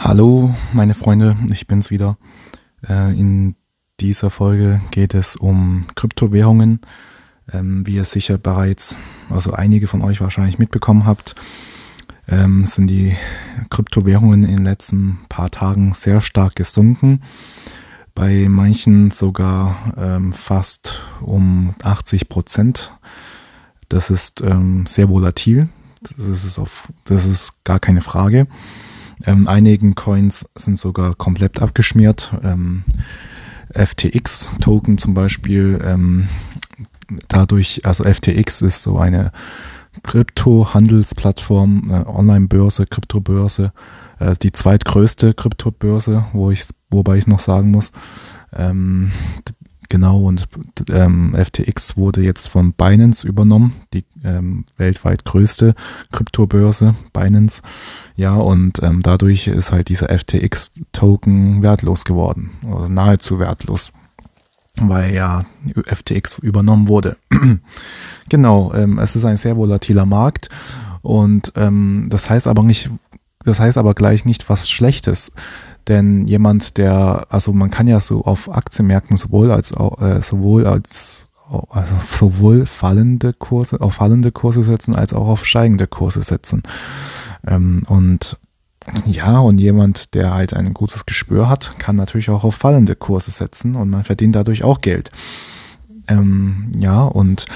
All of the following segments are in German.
Hallo, meine Freunde, ich bin's wieder. Äh, in dieser Folge geht es um Kryptowährungen. Ähm, wie ihr sicher bereits, also einige von euch wahrscheinlich mitbekommen habt, ähm, sind die Kryptowährungen in den letzten paar Tagen sehr stark gesunken. Bei manchen sogar ähm, fast um 80 Prozent. Das ist sehr volatil. Das ist, auf, das ist gar keine Frage. Ähm, einigen Coins sind sogar komplett abgeschmiert. Ähm, FTX-Token zum Beispiel, ähm, dadurch, also FTX ist so eine Krypto-Handelsplattform, Online-Börse, Kryptobörse, äh, die zweitgrößte Kryptobörse, wo ich, wobei ich noch sagen muss, ähm, Genau, und ähm, FTX wurde jetzt von Binance übernommen, die ähm, weltweit größte Kryptobörse, Binance. Ja, und ähm, dadurch ist halt dieser FTX-Token wertlos geworden, oder nahezu wertlos, weil ja FTX übernommen wurde. genau, ähm, es ist ein sehr volatiler Markt und ähm, das heißt aber nicht, das heißt aber gleich nicht was Schlechtes. Denn jemand, der, also man kann ja so auf Aktienmärkten sowohl als auch, äh, sowohl als also sowohl fallende Kurse, auf fallende Kurse setzen, als auch auf steigende Kurse setzen. Ähm, und ja, und jemand, der halt ein gutes Gespür hat, kann natürlich auch auf fallende Kurse setzen und man verdient dadurch auch Geld. Ähm, ja, und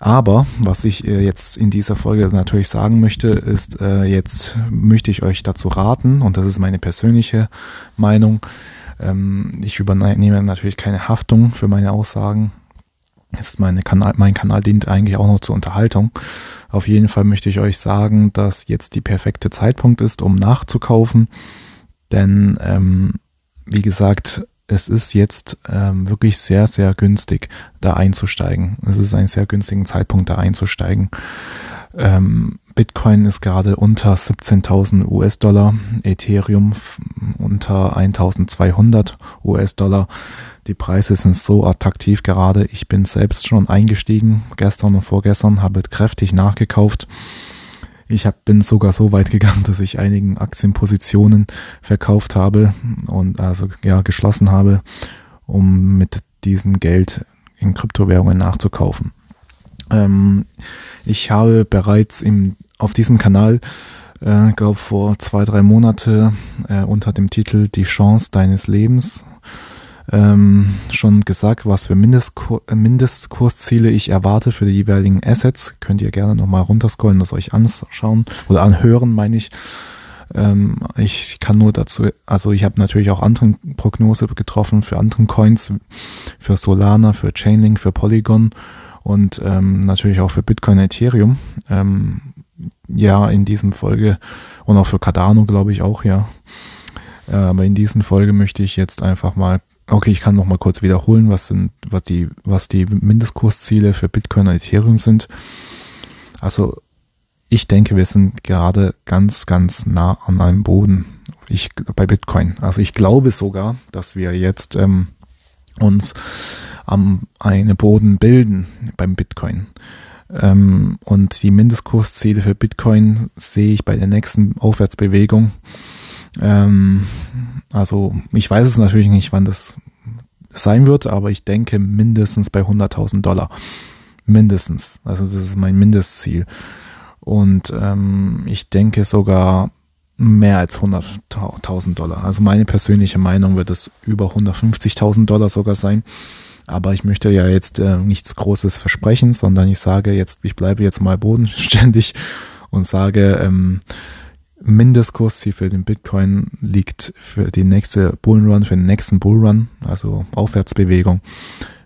aber was ich äh, jetzt in dieser Folge natürlich sagen möchte, ist, äh, jetzt möchte ich euch dazu raten, und das ist meine persönliche Meinung, ähm, ich übernehme natürlich keine Haftung für meine Aussagen. Jetzt meine Kanal, mein Kanal dient eigentlich auch noch zur Unterhaltung. Auf jeden Fall möchte ich euch sagen, dass jetzt die perfekte Zeitpunkt ist, um nachzukaufen. Denn, ähm, wie gesagt, es ist jetzt ähm, wirklich sehr, sehr günstig, da einzusteigen. Es ist ein sehr günstigen Zeitpunkt, da einzusteigen. Ähm, Bitcoin ist gerade unter 17.000 US-Dollar, Ethereum unter 1.200 US-Dollar. Die Preise sind so attraktiv gerade. Ich bin selbst schon eingestiegen, gestern und vorgestern, habe kräftig nachgekauft. Ich hab, bin sogar so weit gegangen, dass ich einigen Aktienpositionen verkauft habe und also ja geschlossen habe, um mit diesem Geld in Kryptowährungen nachzukaufen. Ähm, ich habe bereits im, auf diesem Kanal, äh, glaube vor zwei drei Monate äh, unter dem Titel Die Chance deines Lebens ähm, schon gesagt, was für Mindestkur Mindestkursziele ich erwarte für die jeweiligen Assets. Könnt ihr gerne nochmal runterscrollen, das euch anschauen oder anhören, meine ich. Ähm, ich kann nur dazu, also ich habe natürlich auch andere Prognose getroffen für andere Coins, für Solana, für Chainlink, für Polygon und ähm, natürlich auch für Bitcoin, Ethereum. Ähm, ja, in diesem Folge und auch für Cardano, glaube ich auch, ja. Äh, aber in diesen Folge möchte ich jetzt einfach mal Okay, ich kann noch mal kurz wiederholen, was sind, was die, was die Mindestkursziele für Bitcoin und Ethereum sind. Also, ich denke, wir sind gerade ganz, ganz nah an einem Boden. Ich, bei Bitcoin. Also, ich glaube sogar, dass wir jetzt, ähm, uns am, eine Boden bilden beim Bitcoin. Ähm, und die Mindestkursziele für Bitcoin sehe ich bei der nächsten Aufwärtsbewegung ähm, also ich weiß es natürlich nicht, wann das sein wird, aber ich denke mindestens bei 100.000 Dollar. Mindestens. Also das ist mein Mindestziel. Und ähm, ich denke sogar mehr als 100.000 Dollar. Also meine persönliche Meinung wird es über 150.000 Dollar sogar sein. Aber ich möchte ja jetzt äh, nichts Großes versprechen, sondern ich sage jetzt, ich bleibe jetzt mal bodenständig und sage, ähm, Mindestkursziel für den Bitcoin liegt für die nächste Bullrun, für den nächsten Bullrun, also Aufwärtsbewegung,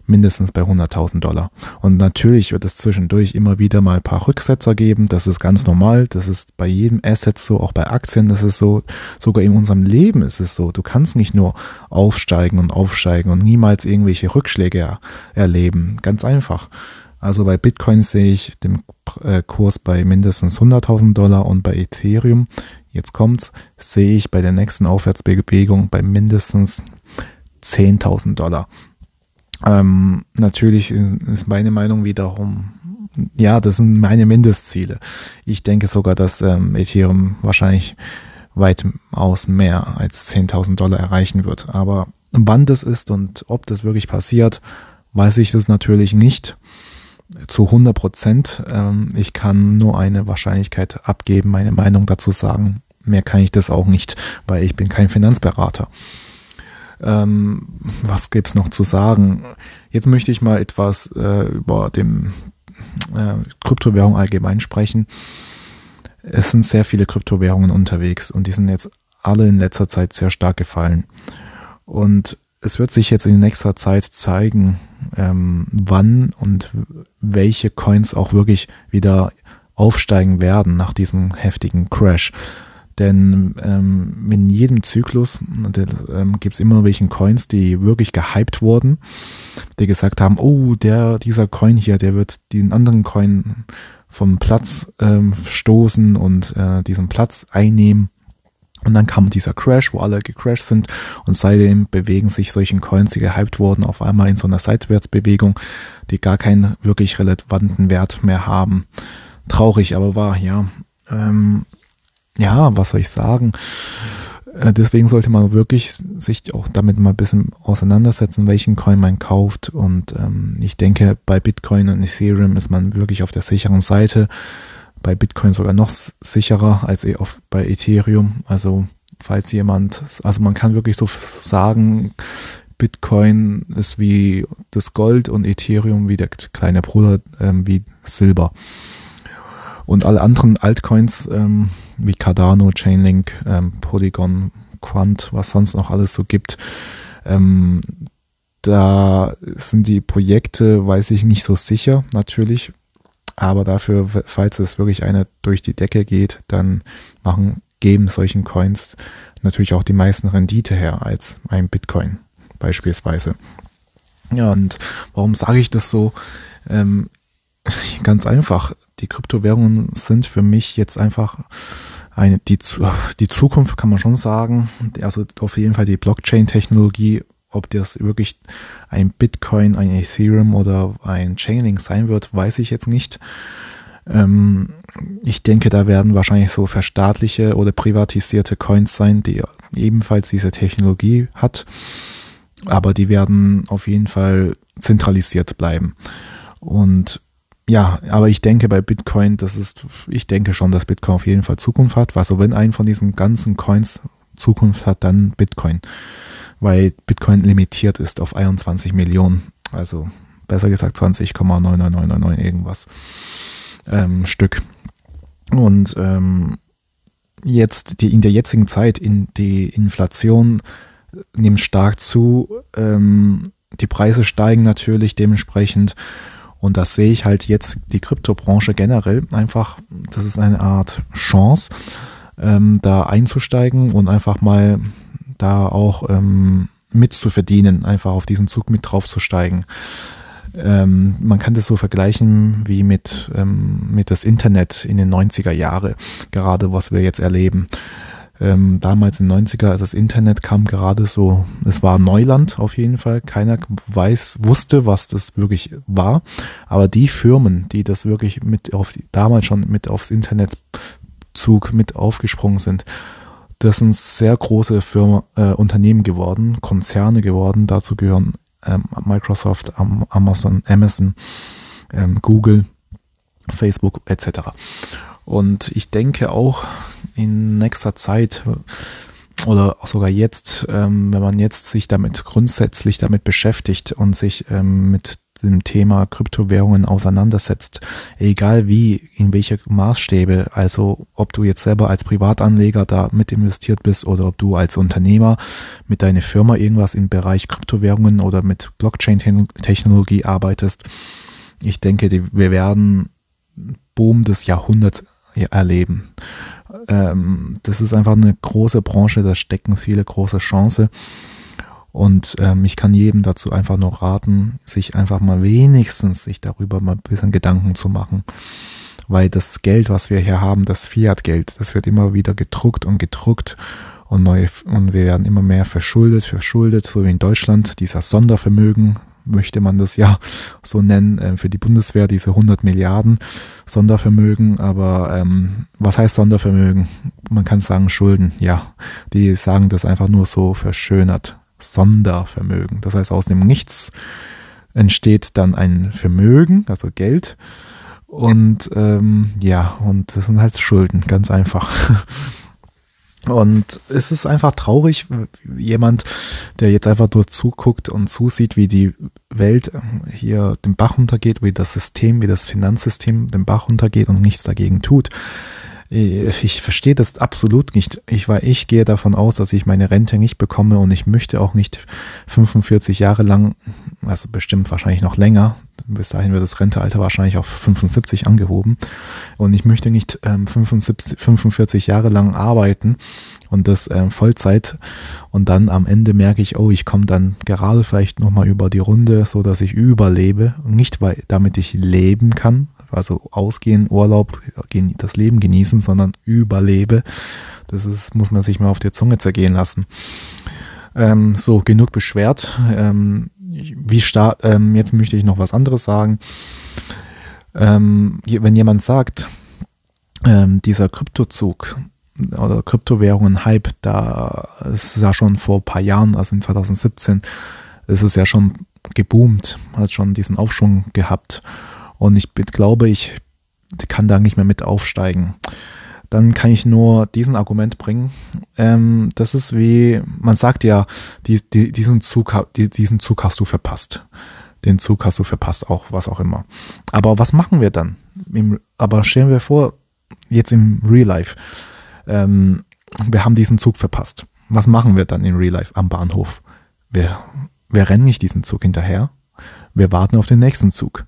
mindestens bei 100.000 Dollar. Und natürlich wird es zwischendurch immer wieder mal ein paar Rücksetzer geben. Das ist ganz normal. Das ist bei jedem Asset so, auch bei Aktien ist so. Sogar in unserem Leben ist es so. Du kannst nicht nur aufsteigen und aufsteigen und niemals irgendwelche Rückschläge erleben. Ganz einfach. Also bei Bitcoin sehe ich den äh, Kurs bei mindestens 100.000 Dollar und bei Ethereum, jetzt kommt's, sehe ich bei der nächsten Aufwärtsbewegung bei mindestens 10.000 Dollar. Ähm, natürlich ist meine Meinung wiederum, ja, das sind meine Mindestziele. Ich denke sogar, dass ähm, Ethereum wahrscheinlich weitaus mehr als 10.000 Dollar erreichen wird. Aber wann das ist und ob das wirklich passiert, weiß ich das natürlich nicht zu 100 Prozent. Ähm, ich kann nur eine Wahrscheinlichkeit abgeben, meine Meinung dazu sagen. Mehr kann ich das auch nicht, weil ich bin kein Finanzberater. Ähm, was gibt's noch zu sagen? Jetzt möchte ich mal etwas äh, über dem äh, Kryptowährung allgemein sprechen. Es sind sehr viele Kryptowährungen unterwegs und die sind jetzt alle in letzter Zeit sehr stark gefallen. Und es wird sich jetzt in nächster Zeit zeigen, ähm, wann und welche Coins auch wirklich wieder aufsteigen werden nach diesem heftigen Crash. Denn ähm, in jedem Zyklus ähm, gibt es immer welchen Coins, die wirklich gehypt wurden, die gesagt haben, oh, der, dieser Coin hier, der wird den anderen Coin vom Platz ähm, stoßen und äh, diesen Platz einnehmen. Und dann kam dieser Crash, wo alle gecrashed sind und seitdem bewegen sich solchen Coins, die gehypt wurden, auf einmal in so einer Seitwärtsbewegung, die gar keinen wirklich relevanten Wert mehr haben. Traurig, aber wahr, ja. Ähm, ja, was soll ich sagen? Äh, deswegen sollte man wirklich sich auch damit mal ein bisschen auseinandersetzen, welchen Coin man kauft. Und ähm, ich denke, bei Bitcoin und Ethereum ist man wirklich auf der sicheren Seite. Bei Bitcoin sogar noch sicherer als auf, bei Ethereum. Also falls jemand, also man kann wirklich so sagen, Bitcoin ist wie das Gold und Ethereum wie der kleine Bruder ähm, wie Silber. Und alle anderen Altcoins ähm, wie Cardano, Chainlink, ähm, Polygon, Quant, was sonst noch alles so gibt, ähm, da sind die Projekte, weiß ich nicht so sicher, natürlich. Aber dafür, falls es wirklich eine durch die Decke geht, dann machen, geben solchen Coins natürlich auch die meisten Rendite her als ein Bitcoin beispielsweise. Ja, und warum sage ich das so? Ähm, ganz einfach die Kryptowährungen sind für mich jetzt einfach eine, die, die Zukunft kann man schon sagen. Also auf jeden Fall die Blockchain-Technologie, ob das wirklich ein Bitcoin, ein Ethereum oder ein Chainlink sein wird, weiß ich jetzt nicht. Ähm, ich denke, da werden wahrscheinlich so verstaatliche oder privatisierte Coins sein, die ebenfalls diese Technologie hat. Aber die werden auf jeden Fall zentralisiert bleiben. Und ja, aber ich denke bei Bitcoin, das ist, ich denke schon, dass Bitcoin auf jeden Fall Zukunft hat. Also wenn ein von diesen ganzen Coins Zukunft hat, dann Bitcoin. Weil Bitcoin limitiert ist auf 21 Millionen. Also besser gesagt 20,99999 irgendwas ähm, Stück. Und ähm, jetzt die in der jetzigen Zeit in die Inflation nimmt stark zu. Ähm, die Preise steigen natürlich dementsprechend und das sehe ich halt jetzt die Kryptobranche generell einfach, das ist eine Art Chance, ähm, da einzusteigen und einfach mal da auch ähm, mitzuverdienen, einfach auf diesen Zug mit draufzusteigen. Ähm, man kann das so vergleichen wie mit, ähm, mit das Internet in den 90er Jahre, gerade was wir jetzt erleben ähm, damals in den 90er, das Internet kam gerade so, es war Neuland auf jeden Fall. Keiner weiß, wusste, was das wirklich war. Aber die Firmen, die das wirklich mit auf, damals schon mit aufs Internetzug mit aufgesprungen sind, das sind sehr große Firmen, äh, Unternehmen geworden, Konzerne geworden. Dazu gehören ähm, Microsoft, Amazon, Amazon, ähm, Google, Facebook etc. Und ich denke auch in nächster Zeit oder sogar jetzt, ähm, wenn man jetzt sich damit grundsätzlich damit beschäftigt und sich ähm, mit dem Thema Kryptowährungen auseinandersetzt, egal wie, in welche Maßstäbe, also ob du jetzt selber als Privatanleger da mit investiert bist oder ob du als Unternehmer mit deiner Firma irgendwas im Bereich Kryptowährungen oder mit Blockchain-Technologie arbeitest, ich denke, wir werden Boom des Jahrhunderts erleben. Ähm, das ist einfach eine große Branche, da stecken viele große Chancen. Und ähm, ich kann jedem dazu einfach nur raten, sich einfach mal wenigstens sich darüber mal ein bisschen Gedanken zu machen. Weil das Geld, was wir hier haben, das Fiat-Geld, das wird immer wieder gedruckt und gedruckt und neue, und wir werden immer mehr verschuldet, verschuldet, so wie in Deutschland, dieser Sondervermögen, möchte man das ja so nennen, äh, für die Bundeswehr diese 100 Milliarden Sondervermögen. Aber ähm, was heißt Sondervermögen? Man kann sagen Schulden. Ja, die sagen das einfach nur so verschönert. Sondervermögen. Das heißt, aus dem Nichts entsteht dann ein Vermögen, also Geld. Und ähm, ja, und das sind halt Schulden, ganz einfach. Und es ist einfach traurig, jemand, der jetzt einfach nur zuguckt und zusieht, wie die Welt hier den Bach runtergeht, wie das System, wie das Finanzsystem den Bach runtergeht und nichts dagegen tut. Ich verstehe das absolut nicht. Ich, weil ich gehe davon aus, dass ich meine Rente nicht bekomme und ich möchte auch nicht 45 Jahre lang, also bestimmt wahrscheinlich noch länger, bis dahin wird das Rentealter wahrscheinlich auf 75 angehoben. Und ich möchte nicht ähm, 75, 45 Jahre lang arbeiten und das ähm, Vollzeit. Und dann am Ende merke ich, oh, ich komme dann gerade vielleicht nochmal über die Runde, so dass ich überlebe. Nicht weil, damit ich leben kann, also ausgehen, Urlaub, das Leben genießen, sondern überlebe. Das ist, muss man sich mal auf der Zunge zergehen lassen. Ähm, so, genug beschwert. Ähm, wie stark, ähm, jetzt möchte ich noch was anderes sagen. Ähm, wenn jemand sagt, ähm, dieser Kryptozug oder Kryptowährungen-Hype, da ist ja schon vor ein paar Jahren, also in 2017, ist es ja schon geboomt, hat schon diesen Aufschwung gehabt. Und ich glaube, ich kann da nicht mehr mit aufsteigen dann kann ich nur diesen Argument bringen. Ähm, das ist wie, man sagt ja, die, die, diesen, Zug, die, diesen Zug hast du verpasst. Den Zug hast du verpasst, auch was auch immer. Aber was machen wir dann? Im, aber stellen wir vor, jetzt im Real Life, ähm, wir haben diesen Zug verpasst. Was machen wir dann in Real Life am Bahnhof? Wir, wir rennen nicht diesen Zug hinterher. Wir warten auf den nächsten Zug.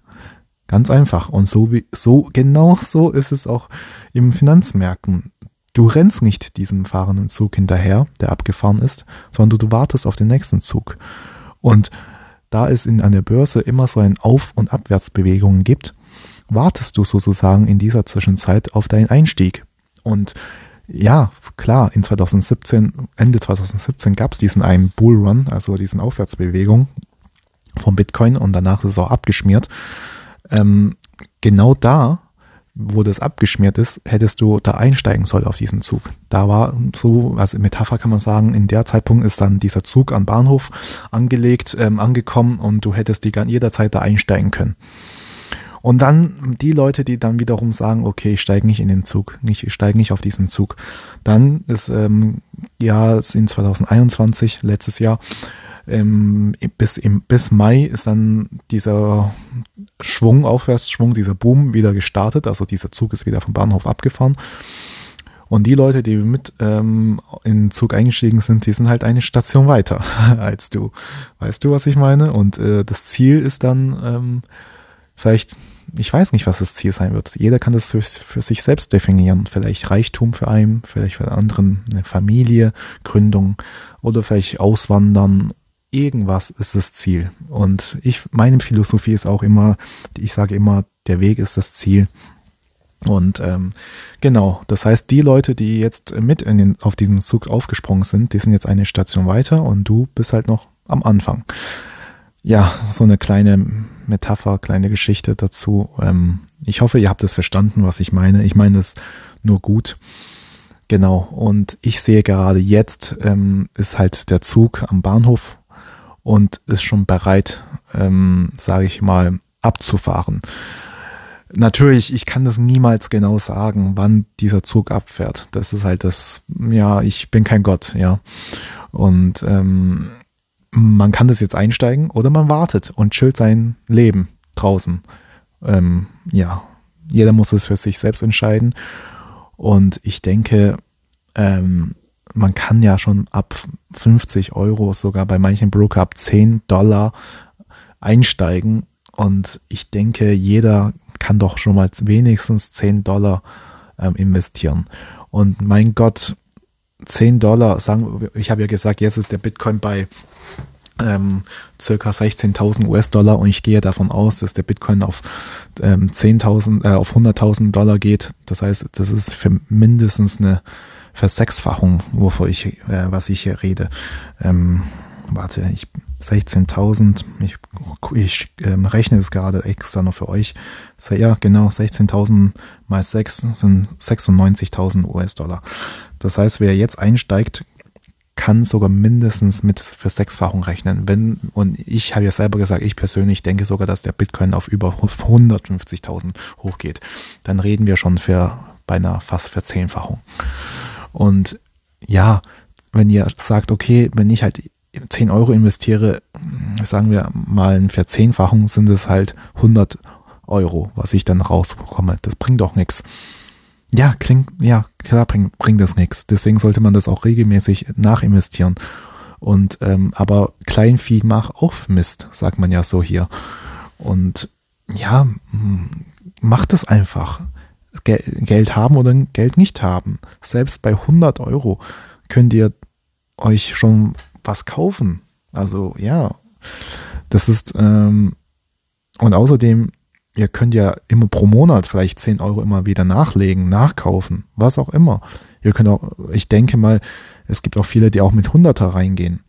Ganz einfach. Und so wie, so, genau so ist es auch im Finanzmärkten. Du rennst nicht diesem fahrenden Zug hinterher, der abgefahren ist, sondern du wartest auf den nächsten Zug. Und da es in einer Börse immer so ein Auf- und Abwärtsbewegungen gibt, wartest du sozusagen in dieser Zwischenzeit auf deinen Einstieg. Und ja, klar, in 2017, Ende 2017 gab es diesen einen Bullrun, also diesen Aufwärtsbewegung vom Bitcoin und danach ist es auch abgeschmiert ähm, genau da, wo das abgeschmiert ist, hättest du da einsteigen sollen auf diesen Zug. Da war so, also Metapher kann man sagen, in der Zeitpunkt ist dann dieser Zug am Bahnhof angelegt, ähm, angekommen und du hättest die jederzeit da einsteigen können. Und dann die Leute, die dann wiederum sagen, okay, ich steige nicht in den Zug, ich steige nicht auf diesen Zug. Dann ist ähm, ja in 2021, letztes Jahr, ähm, bis, im, bis Mai ist dann dieser Schwung, Aufwärtsschwung, dieser Boom wieder gestartet. Also dieser Zug ist wieder vom Bahnhof abgefahren. Und die Leute, die mit ähm, in den Zug eingestiegen sind, die sind halt eine Station weiter als du. Weißt du, was ich meine? Und äh, das Ziel ist dann ähm, vielleicht, ich weiß nicht, was das Ziel sein wird. Jeder kann das für, für sich selbst definieren. Vielleicht Reichtum für einen, vielleicht für anderen eine Familie, Gründung oder vielleicht Auswandern irgendwas ist das Ziel. Und ich, meine Philosophie ist auch immer, ich sage immer, der Weg ist das Ziel. Und ähm, genau, das heißt, die Leute, die jetzt mit in den, auf diesem Zug aufgesprungen sind, die sind jetzt eine Station weiter und du bist halt noch am Anfang. Ja, so eine kleine Metapher, kleine Geschichte dazu. Ähm, ich hoffe, ihr habt es verstanden, was ich meine. Ich meine es nur gut. Genau, und ich sehe gerade jetzt ähm, ist halt der Zug am Bahnhof und ist schon bereit, ähm, sage ich mal, abzufahren. Natürlich, ich kann das niemals genau sagen, wann dieser Zug abfährt. Das ist halt das, ja, ich bin kein Gott, ja. Und ähm, man kann das jetzt einsteigen oder man wartet und chillt sein Leben draußen. Ähm, ja, jeder muss es für sich selbst entscheiden. Und ich denke, ähm, man kann ja schon ab 50 Euro, sogar bei manchen Broker ab 10 Dollar einsteigen. Und ich denke, jeder kann doch schon mal wenigstens 10 Dollar ähm, investieren. Und mein Gott, 10 Dollar, sagen, ich habe ja gesagt, jetzt ist der Bitcoin bei ähm, circa 16.000 US-Dollar und ich gehe davon aus, dass der Bitcoin auf ähm, 10.000, äh, auf 100.000 Dollar geht. Das heißt, das ist für mindestens eine Versechsfachung, wovor ich, äh, was ich hier rede. Ähm, warte, ich 16.000, ich, ich ähm, rechne es gerade extra noch für euch. Ja, genau, 16.000 mal 6 sind 96.000 US-Dollar. Das heißt, wer jetzt einsteigt, kann sogar mindestens mit Versechsfachung rechnen. Wenn, und ich habe ja selber gesagt, ich persönlich denke sogar, dass der Bitcoin auf über 150.000 hochgeht. Dann reden wir schon für beinahe fast Verzehnfachung. Und ja, wenn ihr sagt, okay, wenn ich halt 10 Euro investiere, sagen wir mal in Verzehnfachung, sind es halt 100 Euro, was ich dann rausbekomme. Das bringt doch nichts. Ja, klingt, ja, klar bringt, bringt das nichts. Deswegen sollte man das auch regelmäßig nachinvestieren. Und ähm, aber Kleinvieh macht auch Mist, sagt man ja so hier. Und ja, macht es einfach. Geld haben oder Geld nicht haben. Selbst bei 100 Euro könnt ihr euch schon was kaufen. Also ja, das ist ähm, und außerdem, ihr könnt ja immer pro Monat vielleicht 10 Euro immer wieder nachlegen, nachkaufen, was auch immer. Ihr könnt auch, ich denke mal, es gibt auch viele, die auch mit 100er reingehen.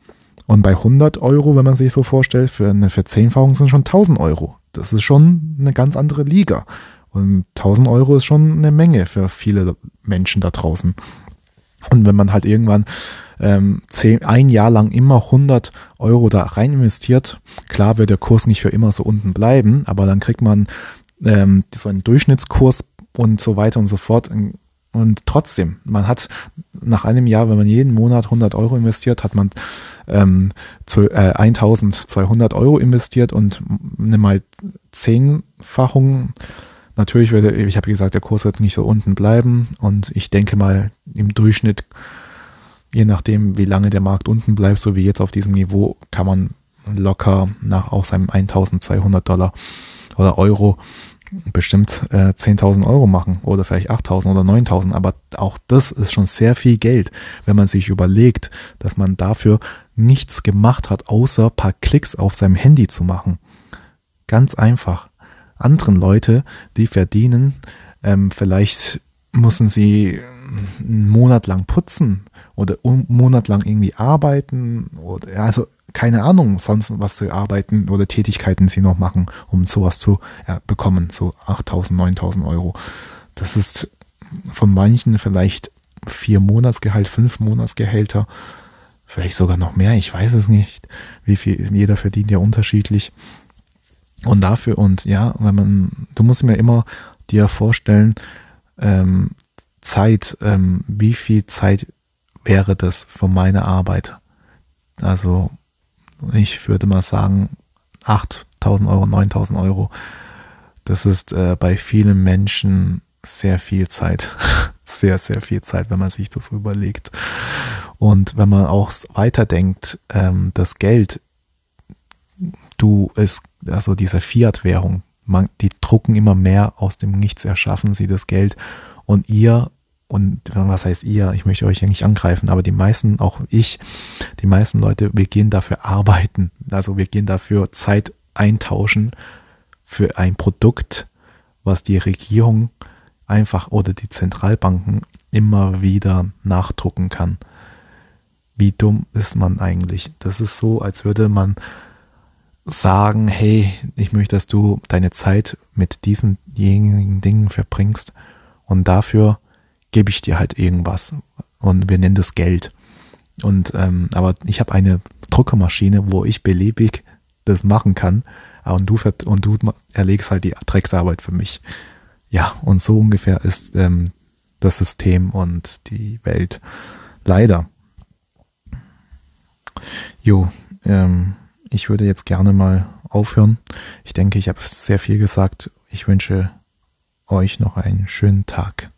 Und bei 100 Euro, wenn man sich so vorstellt, für eine Verzehnfachung sind schon 1000 Euro. Das ist schon eine ganz andere Liga. Und 1000 Euro ist schon eine Menge für viele Menschen da draußen. Und wenn man halt irgendwann ähm, zehn, ein Jahr lang immer 100 Euro da rein investiert, klar wird der Kurs nicht für immer so unten bleiben, aber dann kriegt man ähm, so einen Durchschnittskurs und so weiter und so fort. Und trotzdem, man hat nach einem Jahr, wenn man jeden Monat 100 Euro investiert, hat man ähm, zu, äh, 1200 Euro investiert und nimm mal Zehnfachung. Natürlich wird, ich habe gesagt, der Kurs wird nicht so unten bleiben und ich denke mal im Durchschnitt je nachdem, wie lange der Markt unten bleibt, so wie jetzt auf diesem Niveau, kann man locker nach auch seinem 1200 Dollar oder Euro bestimmt äh, 10.000 Euro machen oder vielleicht 8.000 oder 9.000. Aber auch das ist schon sehr viel Geld, wenn man sich überlegt, dass man dafür nichts gemacht hat, außer paar Klicks auf seinem Handy zu machen. Ganz einfach. Anderen Leute, die verdienen, ähm, vielleicht müssen sie einen Monat lang putzen oder einen Monat lang irgendwie arbeiten oder also keine Ahnung, sonst was sie arbeiten oder Tätigkeiten sie noch machen, um sowas zu ja, bekommen, so 8000, 9000 Euro. Das ist von manchen vielleicht vier Monatsgehalt, fünf Monatsgehälter, vielleicht sogar noch mehr, ich weiß es nicht. Wie viel, jeder verdient ja unterschiedlich. Und dafür, und ja, wenn man, du musst mir immer dir vorstellen, ähm, Zeit, ähm, wie viel Zeit wäre das für meine Arbeit? Also ich würde mal sagen 8.000 Euro, 9.000 Euro. Das ist äh, bei vielen Menschen sehr viel Zeit. sehr, sehr viel Zeit, wenn man sich das überlegt. Und wenn man auch weiterdenkt, ähm, das Geld, du ist, also diese Fiat-Währung, die drucken immer mehr aus dem Nichts, erschaffen sie das Geld und ihr und was heißt ihr, ich möchte euch ja nicht angreifen, aber die meisten, auch ich, die meisten Leute, wir gehen dafür arbeiten. Also wir gehen dafür Zeit eintauschen für ein Produkt, was die Regierung einfach oder die Zentralbanken immer wieder nachdrucken kann. Wie dumm ist man eigentlich? Das ist so, als würde man sagen, hey, ich möchte, dass du deine Zeit mit diesen jenigen Dingen verbringst und dafür gebe ich dir halt irgendwas und wir nennen das Geld. Und ähm, aber ich habe eine Druckermaschine, wo ich beliebig das machen kann und du und du erlegst halt die Drecksarbeit für mich. Ja, und so ungefähr ist ähm, das System und die Welt. Leider. Jo, ähm, ich würde jetzt gerne mal aufhören. Ich denke, ich habe sehr viel gesagt. Ich wünsche euch noch einen schönen Tag.